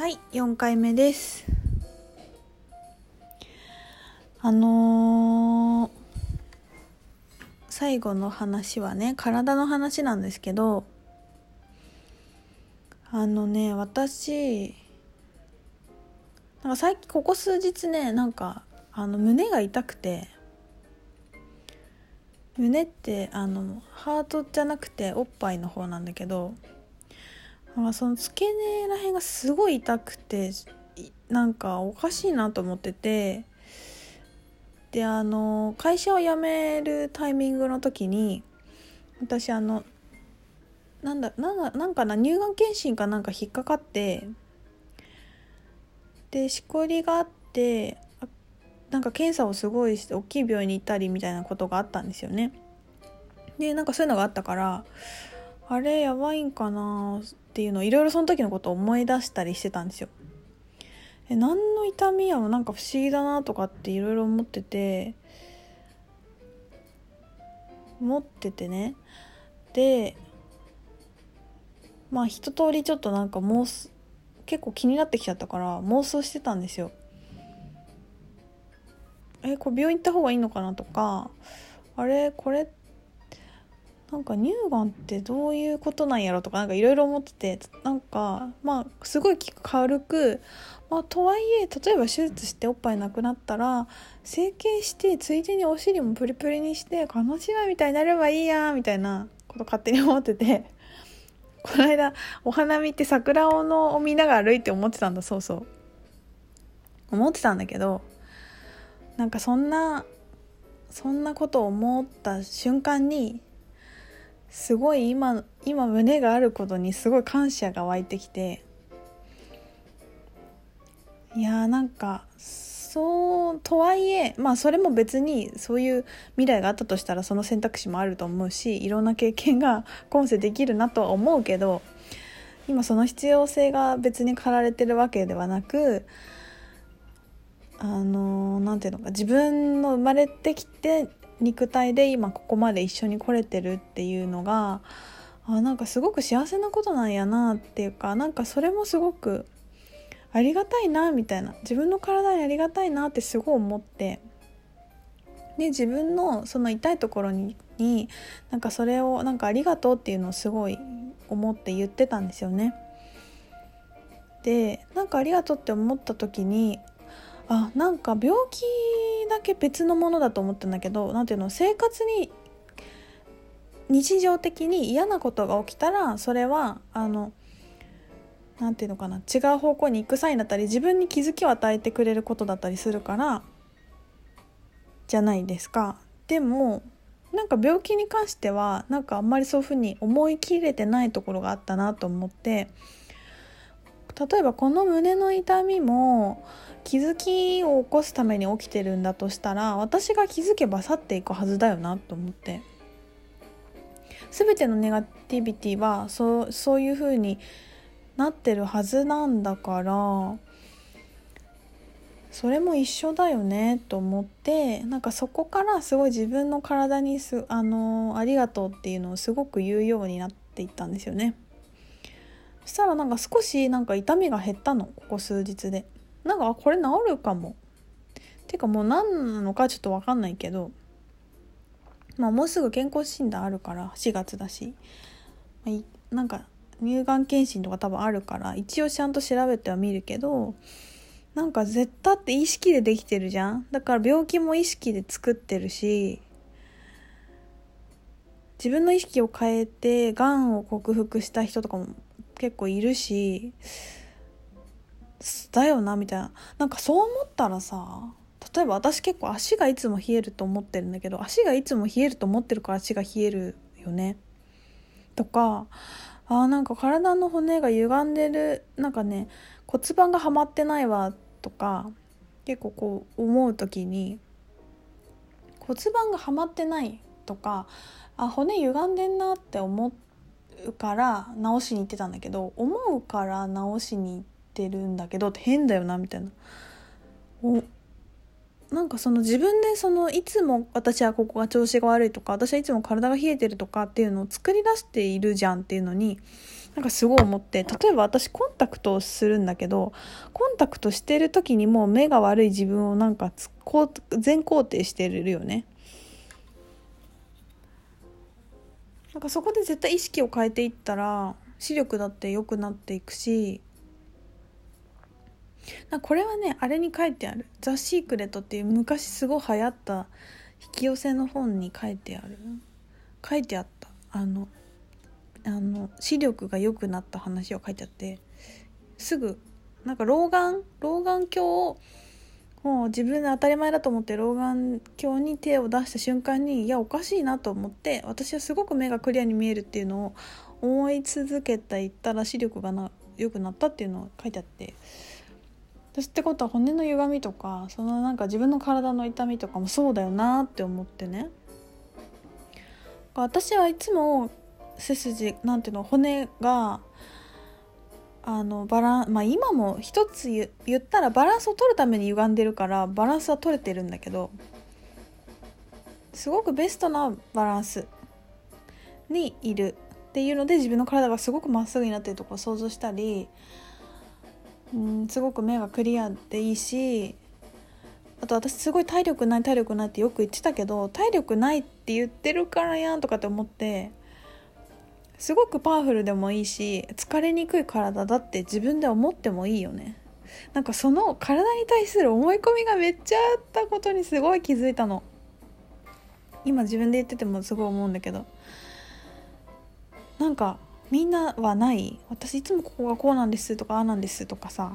はい4回目です。あのー最後の話はね体の話なんですけどあのね私なんか最近ここ数日ねなんかあの胸が痛くて胸ってあのハートじゃなくておっぱいの方なんだけどなんかその付け根らへんがすごい痛くてなんかおかしいなと思っててであの会社を辞めるタイミングの時に私あのなんだなんだなんかな乳がん検診かなんか引っかかってでしこりがあってなんか検査をすごいして大きい病院に行ったりみたいなことがあったんですよね。でなんかそういうのがあったからあれやばいんかなっていうのをいろいろその時のことを思い出したりしてたんですよ。え何の痛みやもなんか不思議だなとかっていろいろ思ってて思っててねでまあ一通りちょっとなんか妄想結構気になってきちゃったから妄想してたんですよ。えこれ病院行った方がいいのかなとかあれこれってなんか乳がんってどういうことなんやろとかなんかいろいろ思っててなんかまあすごい軽く、まあ、とはいえ例えば手術しておっぱいなくなったら整形してついでにお尻もプリプリにして叶姉妹みたいになればいいやみたいなこと勝手に思ってて この間お花見って桜をのを見ながら歩いて思ってたんだそうそう。思ってたんだけどなんかそんなそんなことを思った瞬間にすごい今今胸があることにすごい感謝が湧いてきて。いやーなんかそうとはいえまあそれも別にそういう未来があったとしたらその選択肢もあると思うしいろんな経験が今世できるなとは思うけど今その必要性が別に駆られてるわけではなくあの何て言うのか自分の生まれてきて肉体で今ここまで一緒に来れてるっていうのがあなんかすごく幸せなことなんやなっていうかなんかそれもすごくありがたいなみたいな自分の体にありがたいなってすごい思ってで自分のその痛いところにになんかそれをなんかありがとうっていうのをすごい思って言ってたんですよね。でなんかありがとうって思った時にあなんか病気だけ別のものだと思ったんだけど何ていうの生活に日常的に嫌なことが起きたらそれはあの何ていうのかな違う方向に行く際だったり自分に気づきを与えてくれることだったりするからじゃないですか。でもなんか病気に関してはなんかあんまりそういうふうに思い切れてないところがあったなと思って例えばこの胸の痛みも気づきを起こすために起きてるんだとしたら私が気づけば去っていくはずだよなと思って全てのネガティビティはそうそういう風になってるはずなんだからそれも一緒だよねと思ってなんかそこからすごい自分の体にすあのありがとうっていうのをすごく言うようになっていったんですよね。そしたらなんか少しなんか痛みが減ったのここ数日で。なんかこれ治るかも。てかもう何なのかちょっと分かんないけどまあもうすぐ健康診断あるから4月だし、まあ、なんか乳がん検診とか多分あるから一応ちゃんと調べてはみるけどなんか絶対って意識でできてるじゃんだから病気も意識で作ってるし自分の意識を変えてがんを克服した人とかも結構いるしだよなみたいな。なんかそう思ったらさ例えば私結構足がいつも冷えると思ってるんだけど足がいつも冷えると思ってるから足が冷えるよね。とかあーなんか体の骨が歪んでるなんかね骨盤がはまってないわとか結構こう思う時に骨盤がはまってないとかあ骨歪んでんなって思ってうから直しに行ってたんだけど思うから直しに行ってるんだけどって変だよなみたいな。おなんかその自分でそのいつも私はここが調子が悪いとか私はいつも体が冷えてるとかっていうのを作り出しているじゃんっていうのになんかすごい思って例えば私コンタクトをするんだけどコンタクトしてる時にもう目が悪い自分をなんか全肯定してるよね。なんかそこで絶対意識を変えていったら視力だって良くなっていくしなこれはねあれに書いてある「ザ・シークレット」っていう昔すごい流行った引き寄せの本に書いてある。書いてあった。あのあの視力が良くなった話を書いてあってすぐなんか老眼老眼鏡をもう自分で当たり前だと思って老眼鏡に手を出した瞬間にいやおかしいなと思って私はすごく目がクリアに見えるっていうのを思い続けていったら視力がな良くなったっていうのを書いてあって。私ってことは骨の歪みとかそのなんか自分の体の痛みとかもそうだよなって思ってね。私はいつも背筋なんていうの骨があのバランまあ今も一つ言ったらバランスを取るために歪んでるからバランスは取れてるんだけどすごくベストなバランスにいるっていうので自分の体がすごくまっすぐになってるとこを想像したりうんすごく目がクリアでいいしあと私すごい体力ない体力ないってよく言ってたけど体力ないって言ってるからやんとかって思ってすごくパワフルでもいいし疲れにくい体だって自分で思ってもいいよね。なんかその体に対する思い込みがめっちゃあったことにすごい気づいたの。今自分で言っててもすごい思うんだけど。なんかみんなはない？私いつもここがこうなんですとかああなんですとかさ。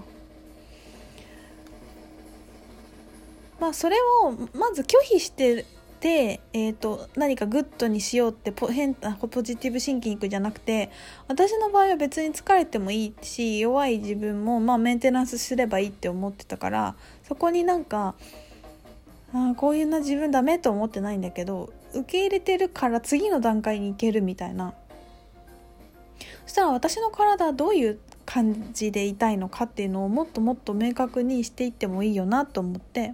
まあそれをまず拒否してて、えーと、何か good にしようってポ変なポジティブシンキングじゃなくて私の場合は別に疲れてもいいし弱い自分もまあメンテナンスすればいいって思ってたからそこになんかあこういうな自分ダメと思ってないんだけど受け入れてるから次の段階に行けるみたいな。そしたら私の体はどういう感じでいたいのかっていうのをもっともっと明確にしていってもいいよなと思って。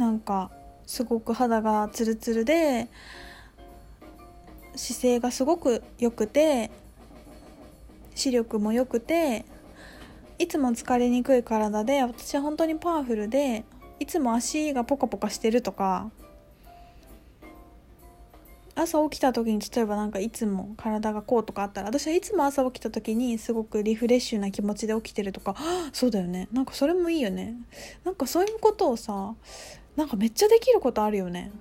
なんかすごく肌がツルツルで姿勢がすごく良くて視力も良くていつも疲れにくい体で私は本当にパワフルでいつも足がポカポカしてるとか朝起きた時に例えばなんかいつも体がこうとかあったら私はいつも朝起きた時にすごくリフレッシュな気持ちで起きてるとかそうだよね。なんかそれもいいよね。なんかそういうことをさなんかめっちゃできることあるよね。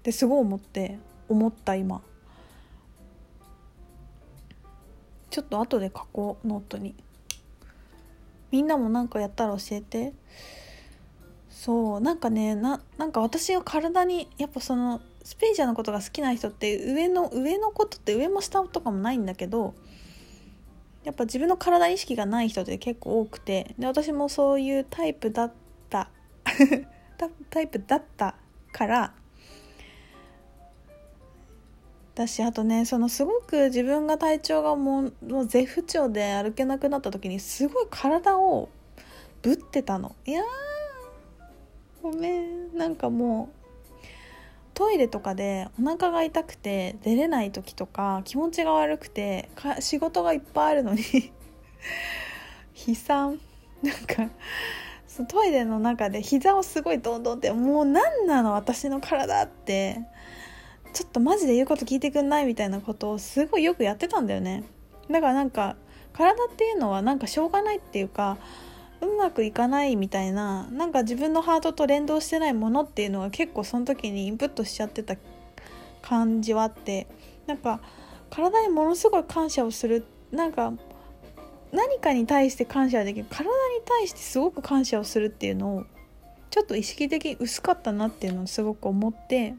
ってすごい思って思った今。ちょっと後で書こうノートに。みんなもなんかやったら教えて。そうなんかねななんか私が体にやっぱそのスペイジャのことが好きな人って上の上のことって上も下とかもないんだけどやっぱ自分の体意識がない人って結構多くてで私もそういうタイプだった タイプだったからだしあとねそのすごく自分が体調がもうもう絶不調で歩けなくなった時にすごい体をぶってたの。いやごめん。なんかもうトイレとかでお腹が痛くて出れない時とか気持ちが悪くて仕事がいっぱいあるのに 悲惨。なんかそトイレの中で膝をすごいドンドンってもう何なの私の体ってちょっとマジで言うこと聞いてくんないみたいなことをすごいよくやってたんだよね。だからなんか体っていうのはなんかしょうがないっていうかうまくいかないみたいななんか自分のハートと連動してないものっていうのは結構その時にインプットしちゃってた感じはあってなんか体にものすごい感謝をするなんか何かに対して感謝できる体に対してすごく感謝をするっていうのをちょっと意識的に薄かったなっていうのをすごく思って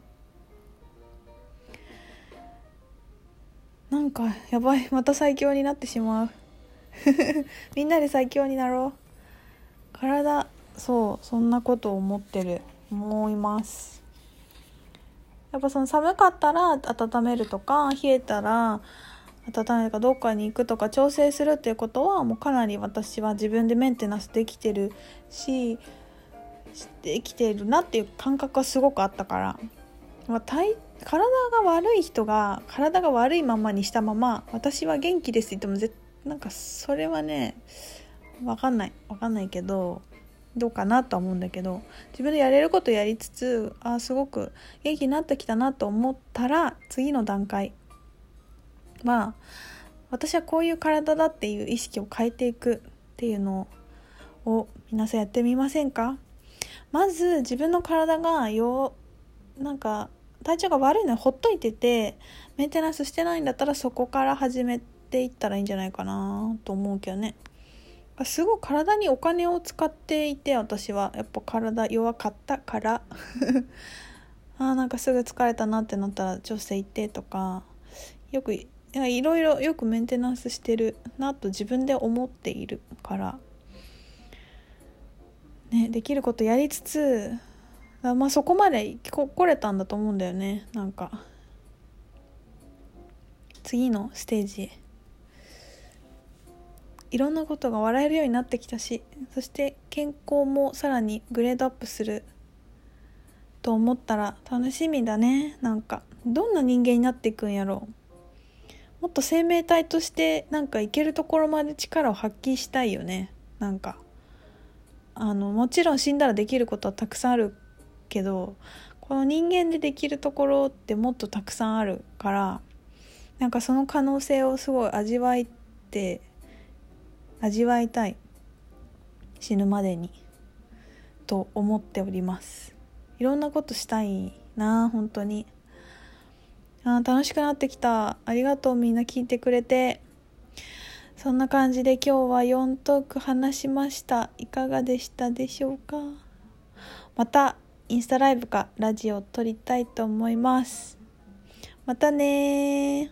なんかやばいまた最強になってしまう。みんなで最強になろう。体そうそんなことを思ってる思います。やっぱその寒かったら温めるとか冷えたら温めるかどっかに行くとか調整するっていうことはもうかなり私は自分でメンテナンスできてるしできてるなっていう感覚はすごくあったから、まあ、体体が悪い人が体が悪いままにしたまま私は元気ですって言っても絶なんかそれはね分かんない分かんないけどどうかなとは思うんだけど自分でやれることやりつつあすごく元気になってきたなと思ったら次の段階まあ私はこういう体だっていう意識を変えていくっていうのを皆さんやってみませんか？まず自分の体がよなんか体調が悪いのはほっといててメンテナンスしてないんだったらそこから始めていったらいいんじゃないかなと思うけどね。すごい体にお金を使っていて私は。やっぱ体弱かったから。あなんかすぐ疲れたなってなったら調整行ってとか。よくいろいろよくメンテナンスしてるなと自分で思っているから。ねできることやりつつまあそこまで来れたんだと思うんだよね。なんか。次のステージいろんなことが笑えるようになってきたしそして健康もさらにグレードアップすると思ったら楽しみだね。なんかどんな人間になっていくんやろう。もっと生命体としてなんかいけるところまで力を発揮したいよね。なんかあのもちろん死んだらできることはたくさんあるけどこの人間でできるところってもっとたくさんあるからなんかその可能性をすごい味わいって味わいたい。死ぬまでに。と思っております。いろんなことしたいな本当に。あ楽しくなってきた。ありがとうみんな聞いてくれて。そんな感じで今日は4トーク話しました。いかがでしたでしょうか。またインスタライブかラジオを撮りたいと思います。またね